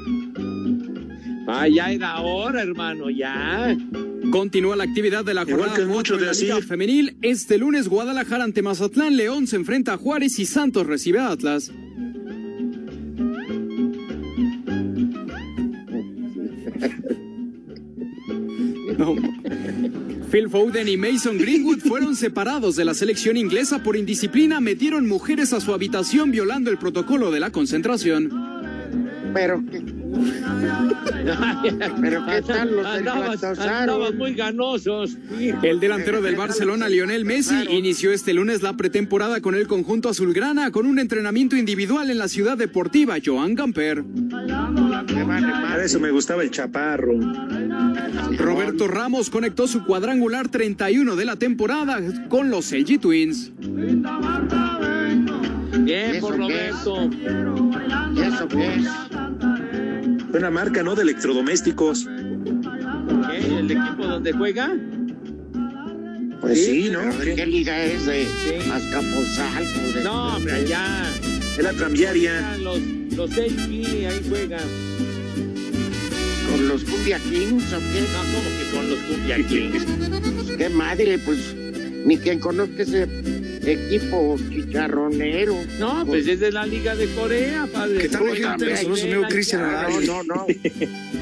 Ah, ya era hora, hermano, ya. Continúa la actividad de la Igual jornada que 4 mucho de la así. Liga Femenil. Este lunes, Guadalajara ante Mazatlán, León se enfrenta a Juárez y Santos recibe a Atlas. No. Phil Foden y Mason Greenwood fueron separados de la selección inglesa por indisciplina. Metieron mujeres a su habitación violando el protocolo de la concentración. Pero, ¿qué, pero ¿qué tal los Andabas, andabas muy ganosos. El delantero del Barcelona, Lionel Messi, inició este lunes la pretemporada con el conjunto azulgrana con un entrenamiento individual en la ciudad deportiva Joan Gamper. Para eso me gustaba el chaparro. Roberto Ramos conectó su cuadrangular 31 de la temporada con los LG Twins. Bien por Roberto. ¿Y eso qué es? Una marca, ¿no? De electrodomésticos. ¿Qué? ¿El equipo donde juega? Pues sí, ¿no? ¿Pero ¿De qué liga es? ¿De Azcapotzalco? De... No, hombre, allá. Es la cambiaria. Juegan Los, los ahí juegan. ¿Con los Cumbia Kings o qué? No, como que con los Cumbia Kings. ¡Qué madre! Pues ni quien conozca ese equipo chicharronero. No, pues es de la Liga de Corea, padre. ¿Qué tal, Nosotros, ahí amigo ven, Cristian No, no, no.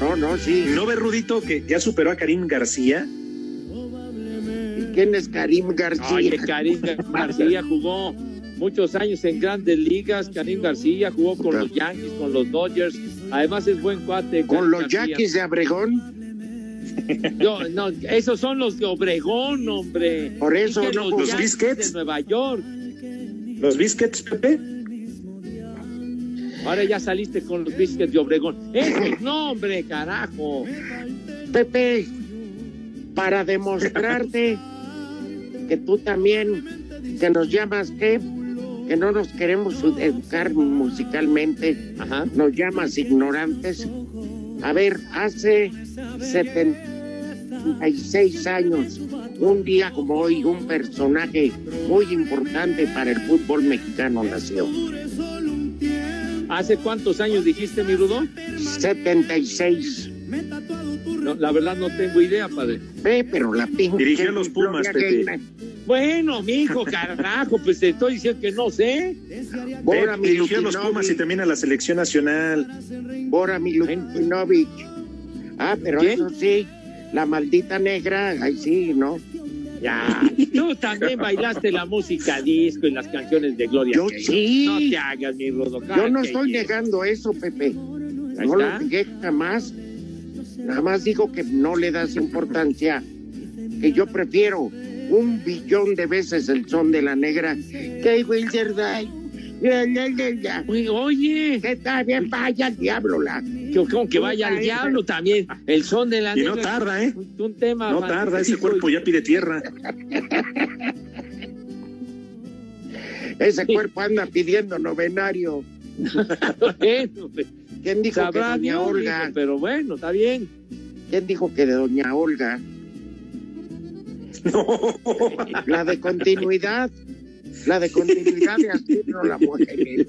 No, no, sí. ¿No ve Rudito que ya superó a Karim García? ¿Y quién es Karim García? Oye, Karim García jugó muchos años en grandes ligas. Karim García jugó con los Yankees, con los Dodgers. Además es buen cuate. ¿Con los García. Yaquis de Abregón? No, no, esos son los de Obregón, hombre. Por eso que no los Biscuits. de Nueva York. ¿Los biscuits, Pepe? Ahora ya saliste con los Biscuits de Obregón. Esos no, hombre, carajo. Pepe, para demostrarte que tú también, que nos llamas, ¿qué? Que no nos queremos educar musicalmente, Ajá. nos llamas ignorantes. A ver, hace seten- 76 años. Un día como hoy, un personaje muy importante para el fútbol mexicano nació. ¿Hace cuántos años dijiste, mi Rudo? 76. No, la verdad no tengo idea, padre. Ve, pero la pinche. Dirigió a los Pumas, Pepe. Bueno, mijo, carajo, pues te estoy diciendo que no sé. Bora Dirigió a los. Pumas y también a la selección nacional. Bora Milutinovic. Ah, pero eso sí, la maldita negra, ahí sí, ¿no? Ya, tú también bailaste la música disco y las canciones de Gloria. Yo sí. No te hagas, mi Rudo. Yo no estoy negando eso, Pepe. Ahí No lo negué jamás. Nada más digo que no le das importancia. Que yo prefiero un billón de veces el son de la negra que Wilder Day. Oye, Que está bien, vaya al diablo la. que, vaya al diablo también. El son de la Y no negra. tarda, ¿eh? Un, un tema. No tarda, ese cuerpo ya pide tierra. Ese cuerpo anda pidiendo novenario. Bueno, pues, ¿Quién dijo sabrá que doña Dios, Olga? pero bueno, está bien. ¿Quién dijo que de doña Olga? La de continuidad. La de continuidad de Astudillo la mujer.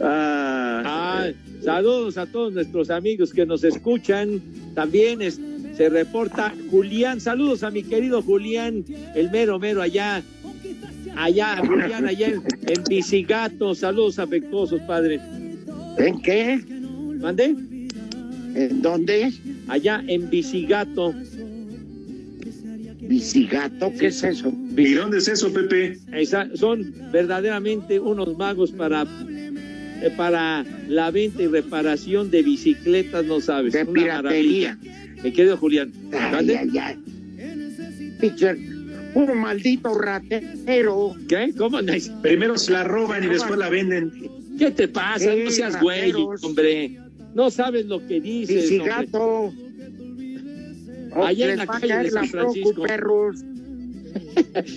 Ah, Ah, saludos a todos nuestros amigos que nos escuchan. También es- se reporta Julián. Saludos a mi querido Julián, el mero mero allá. Allá, Julián, allá en, en Bicigato. Saludos afectuosos, padre. ¿En qué? ¿Mande? ¿En dónde? Allá en Bicigato. ¿Bicigato? ¿Qué es eso? ¿Y dónde es eso, Pepe? Esa- son verdaderamente unos magos para, eh, para la venta y reparación de bicicletas, no sabes. De piratería. maravilla. Mi querido Julián. Ay, ay, ay. Pitcher, un maldito ratero. ¿Qué? ¿Cómo? Primero se la roban y después la venden. ¿Qué te pasa? No seas güey, hombre. No sabes lo que dices. hombre. Bicigato. O Allá en la calle de San Francisco. Perros.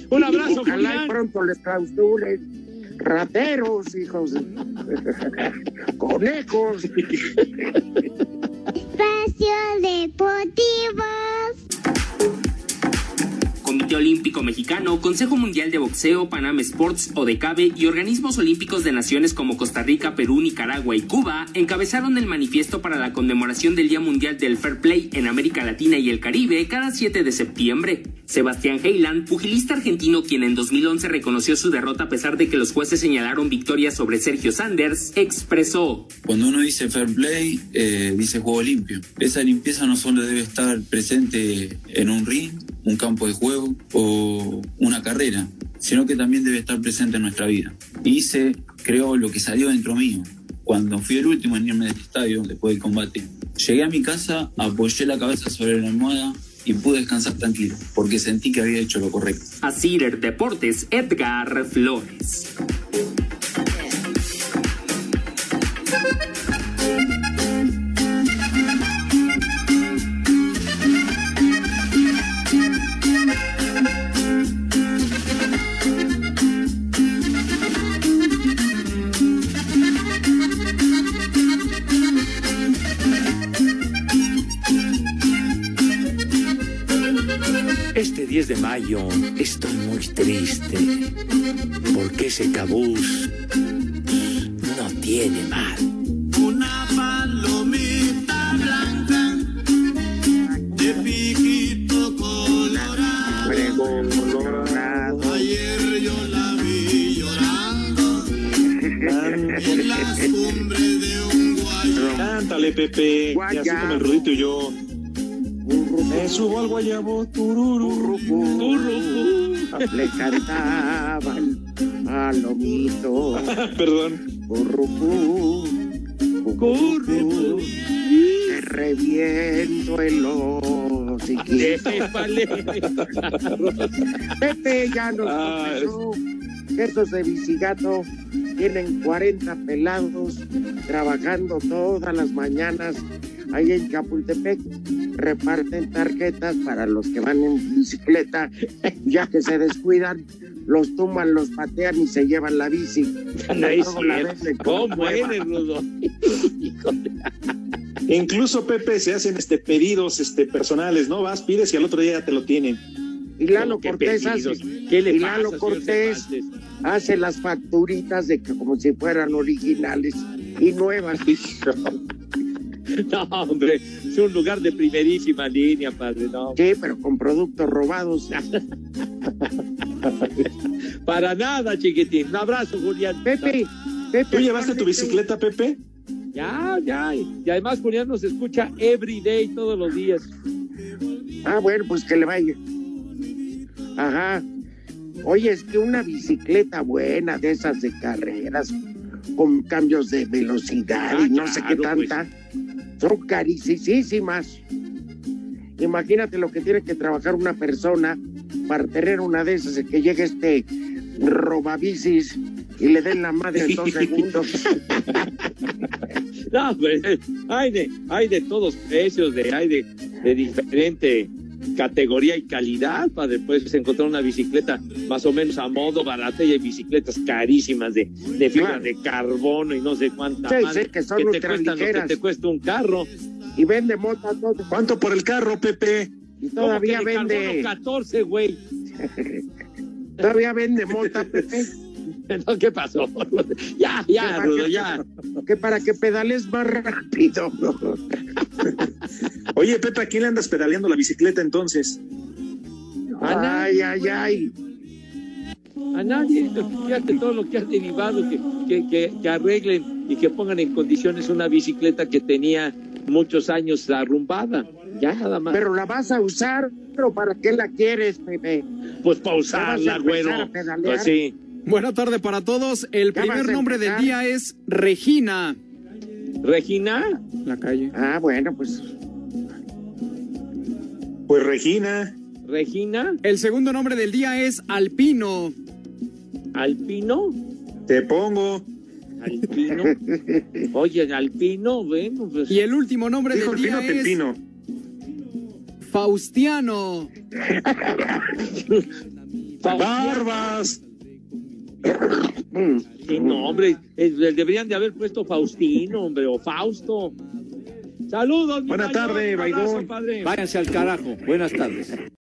Un abrazo, Ojalá y Julián. pronto les clausuren. Rateros, hijos. Conejos. Espacio Deportivo. Comité Olímpico Mexicano, Consejo Mundial de Boxeo, Panam Sports, ODECABE y organismos olímpicos de naciones como Costa Rica, Perú, Nicaragua y Cuba encabezaron el manifiesto para la conmemoración del Día Mundial del Fair Play en América Latina y el Caribe cada 7 de septiembre. Sebastián Heyland, pugilista argentino quien en 2011 reconoció su derrota a pesar de que los jueces señalaron victoria sobre Sergio Sanders, expresó. Cuando uno dice fair play, eh, dice juego limpio. Esa limpieza no solo debe estar presente en un ring, un campo de juego o una carrera, sino que también debe estar presente en nuestra vida. Hice, creo, lo que salió dentro mío. Cuando fui el último en irme del estadio después del combate, llegué a mi casa, apoyé la cabeza sobre la almohada y pude descansar tranquilo, porque sentí que había hecho lo correcto. A Cider Deportes, Edgar Flores. 10 de mayo estoy muy triste porque ese cabús no tiene mal. Una palomita blanca de piquito colorado. Ayer yo la vi llorando en las cumbres de un guayabo. Cántale, Pepe. Y así como el Rudito y yo. Me subo al guayabo, tururú. Le cantaban palomito. Perdón. Currucú, currucú, te reviento el hociquito. Pepe ya nos Ah, confesó que estos de Bicigato tienen 40 pelados trabajando todas las mañanas ahí en Chapultepec. Reparten tarjetas para los que van en bicicleta, ya que se descuidan, los tumban, los patean y se llevan la bici. Venden ¿Cómo eres, Rudo? Incluso, Pepe, se hacen este pedidos este personales, ¿no? Vas, pides y al otro día ya te lo tienen. Y Lalo ¿Cómo que Cortés hace, pedidos? ¿Qué le y pasa, Lalo señor Cortés hace las facturitas de que como si fueran originales y nuevas. No, hombre, es un lugar de primerísima línea, padre, no. Sí, pero con productos robados. Para nada, chiquitín. Un abrazo, Julián. Pepe, Pepe. ¿Tú llevaste tu bicicleta, Pepe? Ya, ya. Y además, Julián nos escucha every day, todos los días. Ah, bueno, pues que le vaya. Ajá. Oye, es que una bicicleta buena de esas de carreras, con cambios de velocidad Ah, y no sé qué pues. Son carísimas. Imagínate lo que tiene que trabajar una persona para tener una de esas, que llegue este robabicis y le den la madre en dos segundos. No, hombre, hay de, hay de todos precios, de, hay de, de diferente categoría y calidad para después encontrar una bicicleta más o menos a modo barata y hay bicicletas carísimas de, de fibra Claro. de carbono y no sé cuánta Sí, sí, que son te cuestan lo que te cuesta un carro. Y vende mota todo. ¿Cuánto por el carro, Pepe? Y todavía ¿Cómo que vende, carbono 14, güey. todavía vende mota, Pepe. ¿Qué pasó? Ya, ya, ¿Qué Rudo, ya. Que para que pedales más rápido. Oye, Pepe, ¿a quién le andas pedaleando la bicicleta entonces? Ay, ay, ay. A nadie, fíjate todo lo que ha derivado, que, que, que, que arreglen y que pongan en condiciones una bicicleta que tenía muchos años arrumbada. Ya nada más. Pero la vas a usar, pero ¿para qué la quieres, Pepe? pues para a usarla, güero. a? Pues sí. Buena tarde para todos. El primer nombre del día es Regina. Regina, La calle. Ah, bueno, pues Pues Regina. Regina, El segundo nombre del día es Alpino. Alpino, Te pongo. Alpino. Oye, Alpino, bueno, pues. Y el último nombre Dijo del día es Pepino. Faustiano. Barbas. Sí, no, hombre, eh, deberían de haber puesto Faustino, hombre, o Fausto. Saludos, mi Buena Bayón, tarde, un abrazo, Baigón. padre. Váyanse al carajo. Buenas tardes.